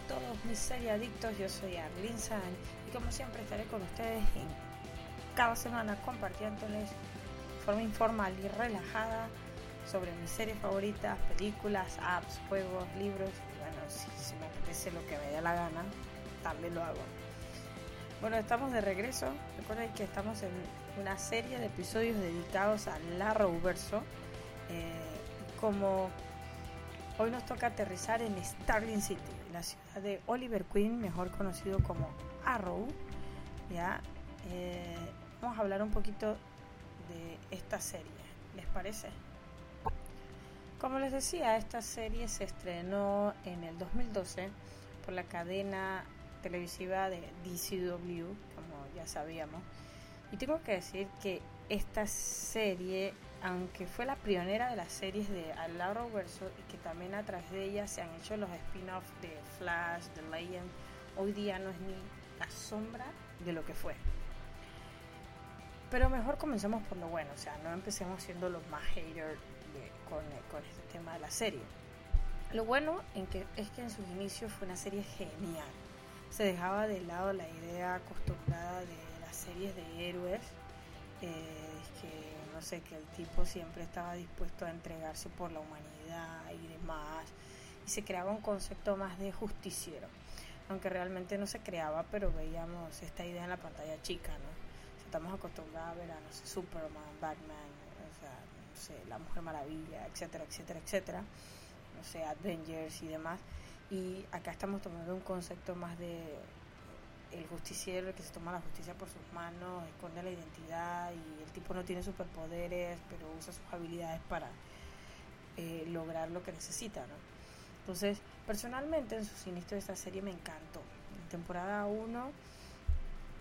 todos mis seriadictos? Yo soy Arlene San y como siempre estaré con ustedes cada semana compartiéndoles de forma informal y relajada sobre mis series favoritas, películas, apps, juegos, libros. bueno, si, me apetece lo que me dé la gana, también lo hago. Bueno, estamos de regreso. Recuerden que estamos en una serie de episodios dedicados al Arrowverso. Eh, como hoy nos toca aterrizar en Starling City, la ciudad de Oliver Queen, mejor conocido como Arrow. Ya, eh, vamos a hablar un poquito de esta serie. ¿Les parece? Como les decía, esta serie se estrenó en el 2012 por la cadena televisiva de DCW, como ya sabíamos. Y tengo que decir que esta serie, aunque fue la pionera de las series de Al Verso y que también a través de ella se han hecho los spin-offs de Flash, The Legend, hoy día no es ni la sombra de lo que fue. Pero mejor comencemos por lo bueno, o sea, no empecemos siendo los más haters con, con este tema de la serie. Lo bueno en que, es que en sus inicios fue una serie genial se dejaba de lado la idea acostumbrada de las series de héroes, que no sé, que el tipo siempre estaba dispuesto a entregarse por la humanidad y demás, y se creaba un concepto más de justiciero, aunque realmente no se creaba, pero veíamos esta idea en la pantalla chica, ¿no? estamos acostumbrados a ver a, Superman, Batman, no sé, la Mujer Maravilla, etcétera, etcétera, etcétera, no sé, Avengers y demás y acá estamos tomando un concepto más de el justiciero, que se toma la justicia por sus manos, esconde la identidad y el tipo no tiene superpoderes, pero usa sus habilidades para eh, lograr lo que necesita, ¿no? Entonces, personalmente en sus inicios de esta serie me encantó. En temporada 1,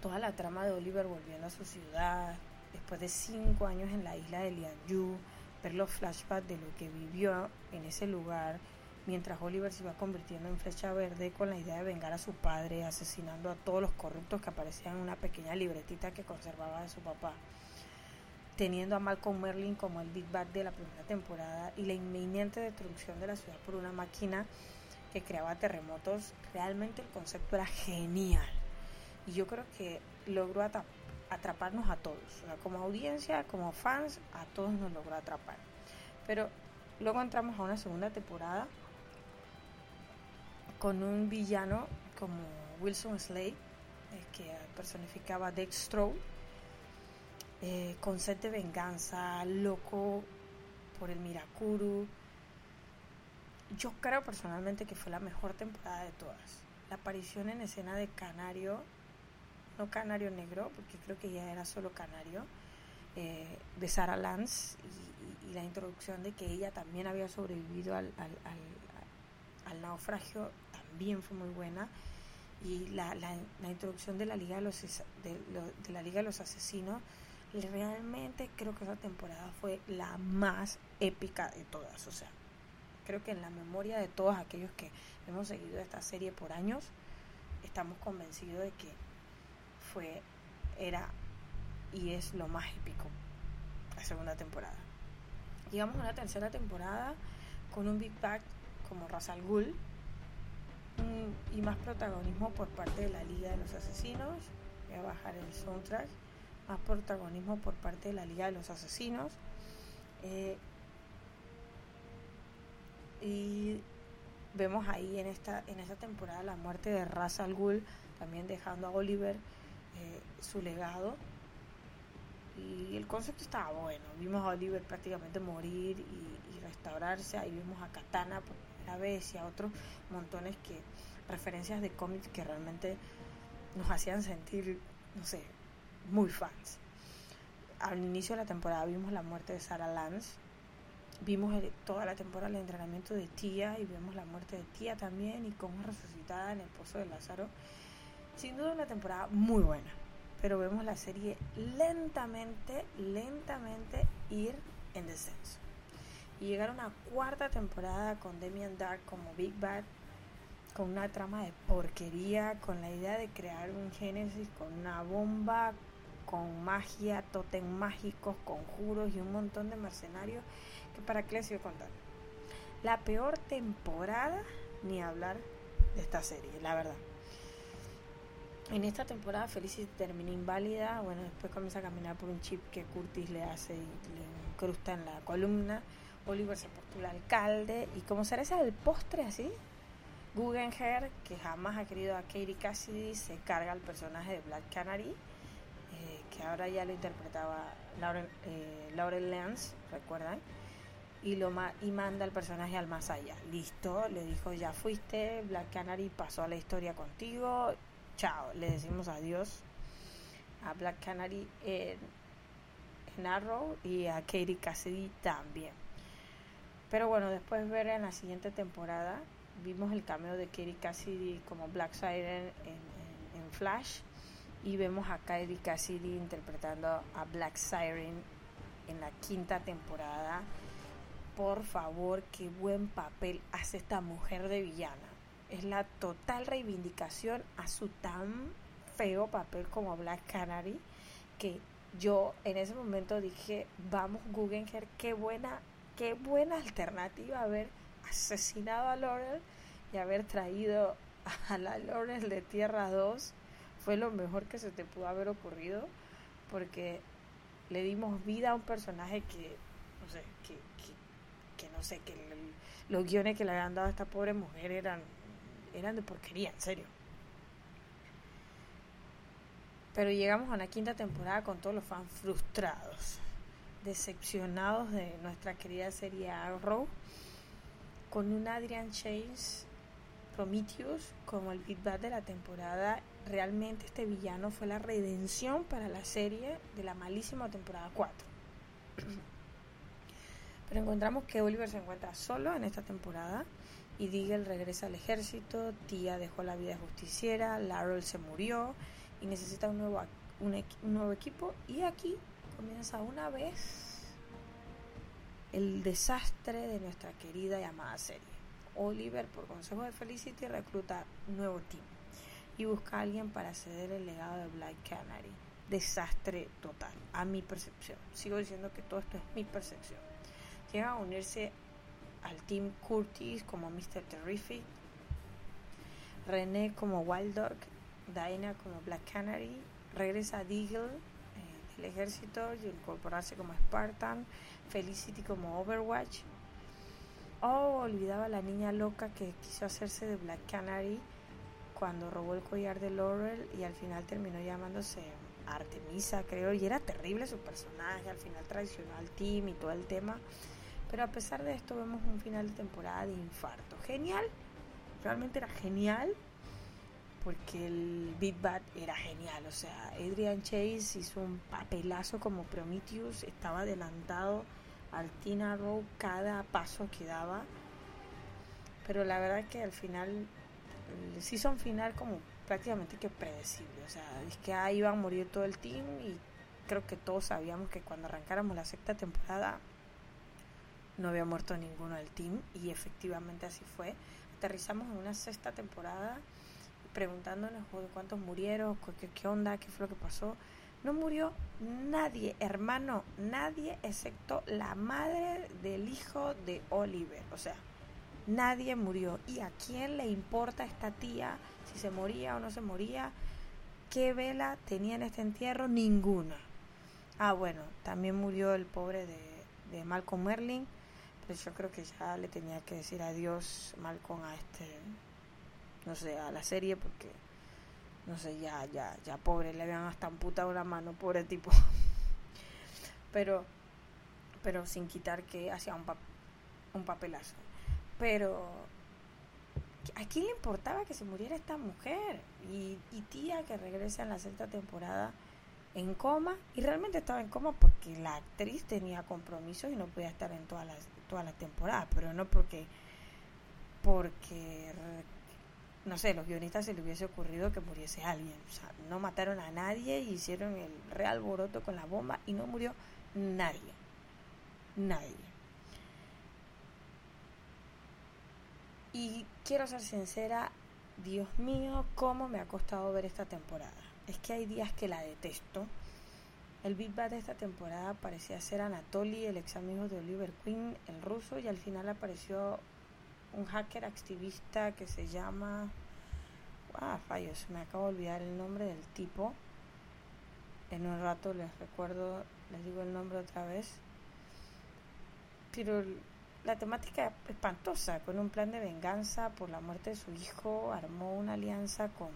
toda la trama de Oliver volviendo a su ciudad, después de cinco años en la isla de Lianyu, ver los flashbacks de lo que vivió en ese lugar, mientras Oliver se iba convirtiendo en flecha verde con la idea de vengar a su padre, asesinando a todos los corruptos que aparecían en una pequeña libretita que conservaba de su papá, teniendo a Malcolm Merlin como el Big Bad de la primera temporada y la inminente destrucción de la ciudad por una máquina que creaba terremotos, realmente el concepto era genial. Y yo creo que logró atraparnos a todos, como audiencia, como fans, a todos nos logró atrapar. Pero luego entramos a una segunda temporada con un villano como Wilson Slade, eh, que personificaba Dextro, eh, con sed de venganza, loco por el Mirakuru. Yo creo personalmente que fue la mejor temporada de todas. La aparición en escena de Canario, no Canario Negro, porque creo que ya era solo Canario, eh, de Lance y, la introducción de que ella también había sobrevivido al, al, al naufragio también fue muy buena. Y la, la, introducción de la liga de los la liga de los asesinos realmente creo que esa temporada fue la más épica de todas. O sea creo que en la memoria de todos aquellos que hemos seguido esta serie por años estamos convencidos de que fue era y es lo más épico la segunda temporada. Llegamos a una tercera temporada con un Big Bang como Razal Ghul y más protagonismo por parte de la Liga de los Asesinos. Voy a bajar el soundtrack. Más protagonismo por parte de la Liga de los Asesinos. Eh, y vemos ahí en esta, en esta temporada la muerte de Ra's al Ghul, también dejando a Oliver eh, su legado. Y el concepto estaba bueno. Vimos a Oliver prácticamente morir y, restaurarse. Ahí vimos a Katana y a otros montones que referencias de cómics que realmente nos hacían sentir, no sé, muy fans. Al inicio de la temporada vimos la muerte de Sarah Lance, vimos toda la temporada el entrenamiento de Tía y vemos la muerte de Tía también y cómo resucitada en el pozo de Lázaro. Sin duda una temporada muy buena, pero vemos la serie lentamente, lentamente ir en descenso y llegar a una cuarta temporada con Demian Dark como Big Bad, con una trama de porquería, con la idea de crear un Génesis con una bomba con magia, totem mágicos, conjuros y un montón de mercenarios que para qué les contar. La peor temporada, ni hablar de esta serie, la verdad. En esta temporada Felicity termina inválida, bueno, después comienza a caminar por un chip que Curtis le hace y le incrusta en la columna. Oliver se postula alcalde y como será ese el postre así, Guggenheim, que jamás ha querido a Katie Cassidy, se carga al personaje de Black Canary, eh, que ahora ya lo interpretaba Laurel, eh, Lance, ¿recuerdan? Y, lo manda al personaje al más allá. Listo, le dijo, ya fuiste, Black Canary pasó a la historia contigo, chao, le decimos adiós a Black Canary en Arrow y a Katie Cassidy también. Pero bueno, después ver en la siguiente temporada vimos el cameo de Katie Cassidy como Black Siren en, Flash y vemos a Katie Cassidy interpretando a Black Siren en la quinta temporada. Por favor, qué buen papel hace esta mujer de villana. Es la total reivindicación a su tan feo papel como Black Canary que yo en ese momento dije, vamos Guggenheim, qué buena, qué buena alternativa haber asesinado a Laurel y haber traído a la Laurel de Tierra 2 fue lo mejor que se te pudo haber ocurrido porque le dimos vida a un personaje que no sé que, que, no sé que los guiones que le habían dado a esta pobre mujer eran eran de porquería en serio. Pero llegamos a una quinta temporada con todos los fans frustrados decepcionados de nuestra querida serie Arrow con un Adrian Chase Prometheus como el Bad de la temporada. Realmente este villano fue la redención para la serie de la malísima temporada 4. Pero encontramos que Oliver se encuentra solo en esta temporada y Diggle regresa al ejército, Tia dejó la vida justiciera, Laurel se murió y necesita un nuevo, un nuevo equipo y aquí comienza una vez el desastre de nuestra querida y amada serie. Oliver, por consejo de Felicity, recluta nuevo team y busca a alguien para ceder el legado de Black Canary. Desastre total, a mi percepción. Sigo diciendo que todo esto es mi percepción. Llega a unirse al team Curtis como Mr. Terrific, René como Wild Dog, Diana como Black Canary, regresa Deagle del ejército y incorporarse como Spartan, Felicity como Overwatch. Oh, olvidaba la niña loca que quiso hacerse de Black Canary cuando robó el collar de Laurel y al final terminó llamándose Artemisa, creo, y era terrible su personaje, al final traicionó al team y todo el tema. Pero a pesar de esto vemos un final de temporada de infarto. Genial, realmente era genial, porque el Big Bad era genial. O sea, Adrian Chase hizo un papelazo como Prometheus, estaba adelantado al Tina Row cada paso que daba. Pero la verdad que al final, sí son final como prácticamente que predecible. O sea, es que ahí iba a morir todo el team y creo que todos sabíamos que cuando arrancáramos la sexta temporada no había muerto ninguno del team y efectivamente así fue. Aterrizamos en una sexta temporada preguntándonos cuántos murieron, qué, qué onda, qué fue lo que pasó. No murió nadie, hermano, nadie excepto la madre del hijo de Oliver. O sea, nadie murió. ¿Y a quién le importa esta tía si se moría o no se moría? ¿Qué vela tenía en este entierro? Ninguna. Ah, bueno, también murió el pobre de, de Malcolm Merlin. Pero yo creo que ya le tenía que decir adiós Malcolm a este, no sé, a la serie porque no sé, ya, ya, ya pobre, le habían hasta amputado la mano, pobre tipo. pero, pero sin quitar que hacía un, un papelazo. Pero, ¿a quién le importaba que se muriera esta mujer? Y, y tía que regresa en la sexta temporada en coma, y realmente estaba en coma porque la actriz tenía compromisos y no podía estar en todas las, todas las temporadas, pero no porque porque no sé, los guionistas se les hubiese ocurrido que muriese alguien. O sea, no mataron a nadie, hicieron el real boroto con la bomba y no murió nadie. Nadie. Y quiero ser sincera, Dios mío, cómo me ha costado ver esta temporada. Es que hay días que la detesto El Big Bad de esta temporada parecía ser Anatoly, el ex amigo de Oliver Queen, el ruso, y al final apareció un hacker activista que se llama... Ah, fallos, me acabo de olvidar el nombre del tipo. En un rato les recuerdo, les digo el nombre otra vez. Pero la temática espantosa, con un plan de venganza por la muerte de su hijo, armó una alianza con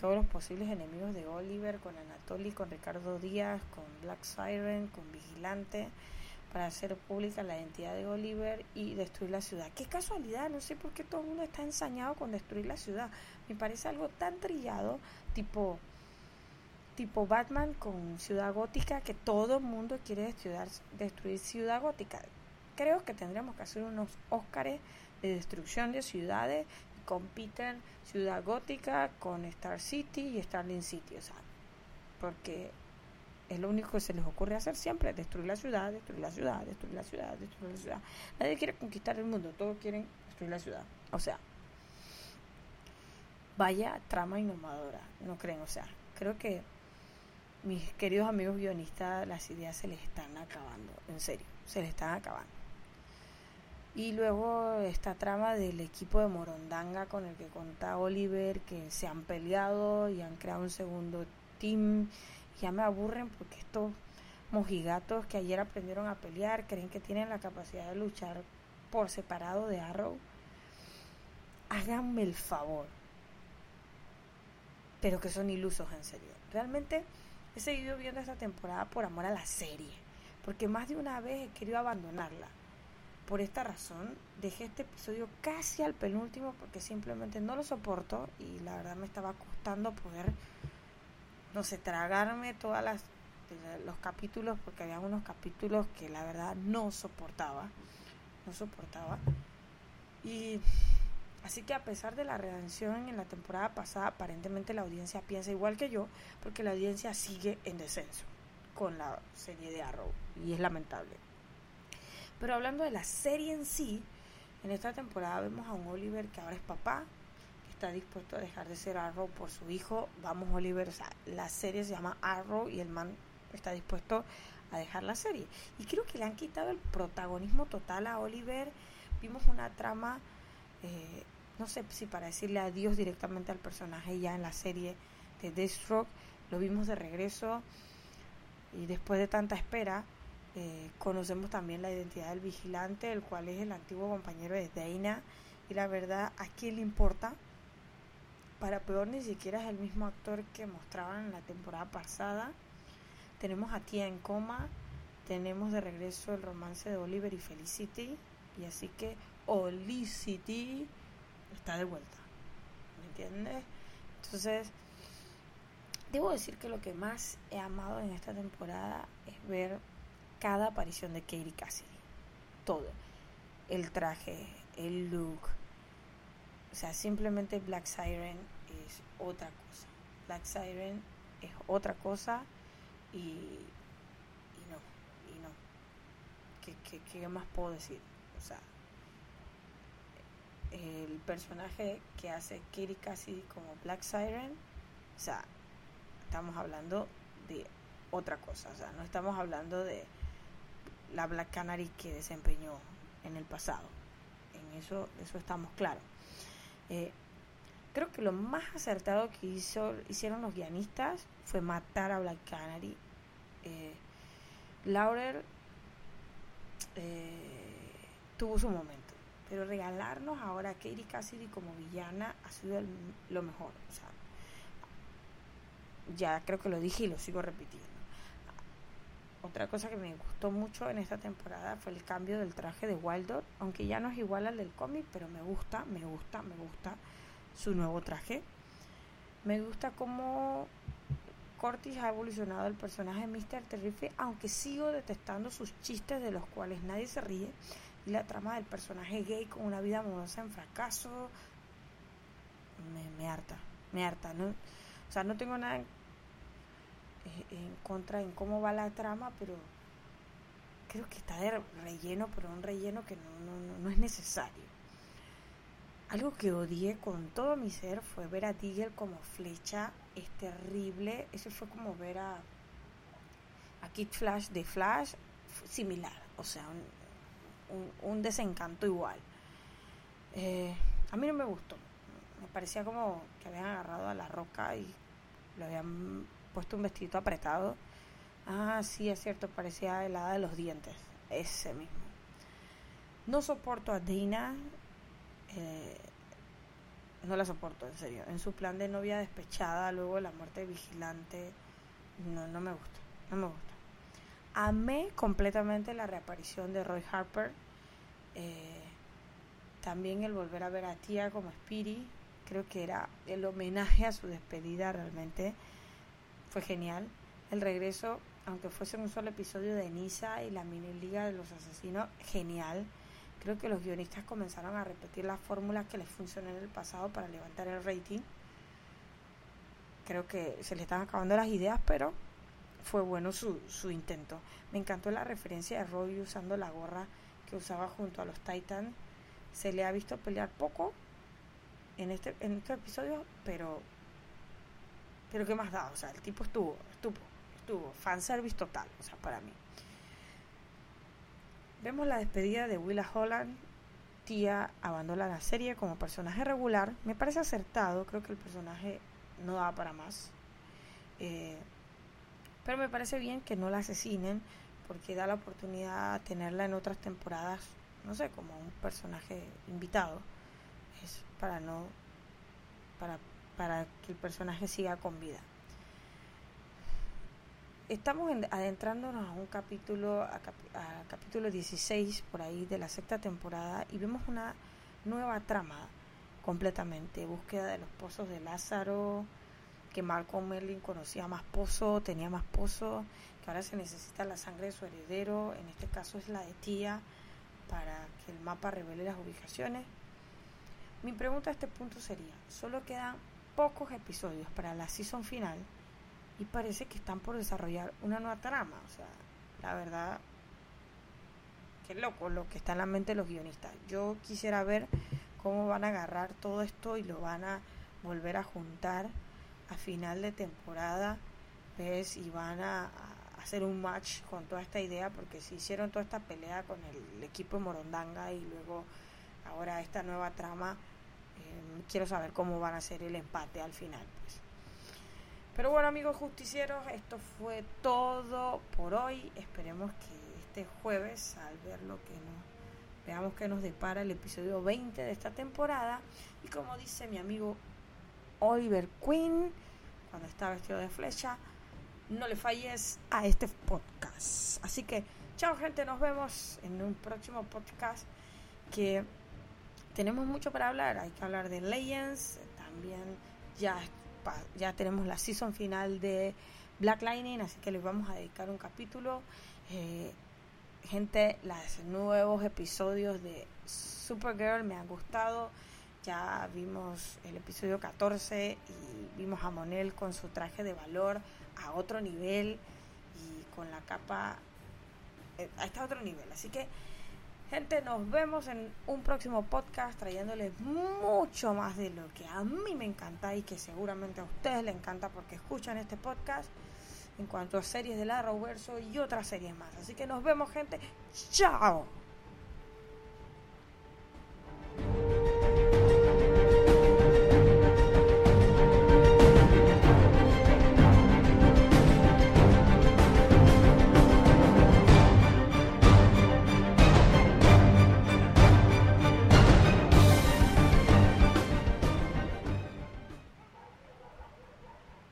todos los posibles enemigos de Oliver, con Anatoly, con Ricardo Díaz, con Black Siren, con Vigilante, para hacer pública la identidad de Oliver y destruir la ciudad. Qué casualidad, no sé por qué todo el mundo está ensañado con destruir la ciudad. Me parece algo tan trillado, tipo tipo Batman con Ciudad Gótica, que todo el mundo quiere destruir, destruir Ciudad Gótica. Creo que tendríamos que hacer unos Óscares de destrucción de ciudades compiten Ciudad Gótica con Star City y Starling City, o sea, porque es lo único que se les ocurre hacer siempre, destruir la ciudad, destruir la ciudad, destruir la ciudad, destruir la ciudad. Nadie quiere conquistar el mundo, todos quieren destruir la ciudad. O sea, vaya trama innovadora, ¿no creen? O sea, creo que mis queridos amigos guionistas, las ideas se les están acabando, en serio, se les están acabando. Y luego esta trama del equipo de Morondanga con el que cuenta Oliver, que se han peleado y han creado un segundo team. Ya me aburren porque estos mojigatos que ayer aprendieron a pelear creen que tienen la capacidad de luchar por separado de Arrow. Háganme el favor. Pero que son ilusos en serio. Realmente he seguido viendo esta temporada por amor a la serie. Porque más de una vez he querido abandonarla por esta razón dejé este episodio casi al penúltimo porque simplemente no lo soporto y la verdad me estaba costando poder, no sé, tragarme todas las los capítulos porque había unos capítulos que la verdad no soportaba, no soportaba. Y así que a pesar de la redención en la temporada pasada, aparentemente la audiencia piensa igual que yo, porque la audiencia sigue en descenso con la serie de Arrow y es lamentable. Pero hablando de la serie en sí, en esta temporada vemos a un Oliver que ahora es papá, está dispuesto a dejar de ser Arrow por su hijo. Vamos, Oliver, o sea, la serie se llama Arrow y el man está dispuesto a dejar la serie. Y creo que le han quitado el protagonismo total a Oliver. Vimos una trama, eh, no sé si para decirle adiós directamente al personaje ya en la serie de Deathstroke. Lo vimos de regreso y después de tanta espera, eh, conocemos también la identidad del vigilante, el cual es el antiguo compañero de Dana. Y la verdad, ¿a quién le importa? Para peor, ni siquiera es el mismo actor que mostraban en la temporada pasada. Tenemos a Tia en coma. Tenemos de regreso el romance de Oliver y Felicity. Y así que Olicity está de vuelta. ¿Me entiendes? Entonces, debo decir que lo que más he amado en esta temporada es ver cada aparición de Katie Cassidy. Todo. El traje, el look. O sea, simplemente Black Siren es otra cosa. Black Siren es otra cosa y, y no, y no. ¿Qué, más puedo decir? O sea, el personaje que hace Katie Cassidy como Black Siren, o sea, estamos hablando de otra cosa, o sea, no estamos hablando de la Black Canary que desempeñó en el pasado. En eso, eso estamos claros. Eh, creo que lo más acertado que hizo, hicieron los guionistas fue matar a Black Canary. Eh, Laurel eh, tuvo su momento, pero regalarnos ahora a Katie Cassidy como villana ha sido lo mejor. Ya creo que lo dije y lo sigo repitiendo. Otra cosa que me gustó mucho en esta temporada fue el cambio del traje de Wildor, aunque ya no es igual al del cómic, pero me gusta, me gusta, me gusta su nuevo traje. Me gusta cómo Cortis ha evolucionado el personaje de Mr. Terrific, aunque sigo detestando sus chistes de los cuales nadie se ríe. Y la trama del personaje gay con una vida amorosa en fracaso me, harta, me harta. ¿no? O sea, no tengo nada en contra en cómo va la trama, pero creo que está de relleno, pero un relleno que no, no, es necesario. Algo que odié con todo mi ser fue ver a Diggle como flecha, es terrible, eso fue como ver a, a Kid Flash de Flash, similar, o sea, un, desencanto igual. Eh, a mí no me gustó, me parecía como que habían agarrado a la roca y le habían puesto un vestido apretado. Ah, sí, es cierto, parecía helada de los dientes, ese mismo. No soporto a Dina, eh, no la soporto, en serio. En su plan de novia despechada, luego la muerte vigilante, no, no me gusta, no me gusta. Amé completamente la reaparición de Roy Harper. Eh, también el volver a ver a Tia como Spiri, creo que era el homenaje a su despedida realmente. Fue genial. El regreso, aunque fuese un solo episodio de Nisa y la mini liga de los asesinos, genial Creo que los guionistas comenzaron a repetir las fórmulas que les funcionó en el pasado para levantar el rating. Creo que se le están acabando las ideas, pero fue bueno su, su intento. Me encantó la referencia de Roy usando la gorra que usaba junto a los Titans. Se le ha visto pelear poco en este en estos episodios, pero pero qué más da, o sea, el tipo estuvo, estuvo, estuvo fanservice total, o sea, para mí. Vemos la despedida de Willa Holland. Tía abandona la serie como personaje regular. Me parece acertado, creo que el personaje no da para más. Eh, pero me parece bien que no la asesinen porque da la oportunidad a tenerla en otras temporadas, no sé, como un personaje invitado. Es para no para, para que el personaje siga con vida estamos adentrándonos a un capítulo, a, capítulo 16 por ahí de la sexta temporada y vemos una nueva trama completamente, búsqueda de los pozos de Lázaro, que Malcolm Merlin conocía más pozo, tenía más pozo, que ahora se necesita la sangre de su heredero, en este caso es la de tía, para que el mapa revele las ubicaciones. Mi pregunta a este punto sería, solo quedan pocos episodios para la season final y parece que están por desarrollar una nueva trama. O sea, la verdad, qué loco lo que está en la mente de los guionistas. Yo quisiera ver cómo van a agarrar todo esto y lo van a volver a juntar a final de temporada, ¿ves? Y van a, hacer un match con toda esta idea, porque si hicieron toda esta pelea con el, equipo Morondanga y luego ahora esta nueva trama, eh, quiero saber cómo van a hacer el empate al final, pues. Pero bueno amigos justicieros, esto fue todo por hoy. Esperemos que este jueves, al ver lo que nos veamos que nos depara el episodio 20 de esta temporada. Y como dice mi amigo Oliver Queen, cuando está vestido de flecha, no le falles a este podcast. Así que, chao gente, nos vemos en un próximo podcast que tenemos mucho para hablar. Hay que hablar de Legends, también ya ya tenemos la season final de Black Lightning, así que les vamos a dedicar un capítulo. Eh, gente, los nuevos episodios de Supergirl me han gustado. Ya vimos el episodio 14 y vimos a Monel con su traje de valor a otro nivel y con la capa eh, a este otro nivel. Así que Gente, nos vemos en un próximo podcast trayéndoles mucho más de lo que a mí me encanta y que seguramente a ustedes les encanta porque escuchan este podcast en cuanto a series del Arrowverso y otras series más. Así que nos vemos, gente. ¡Chao!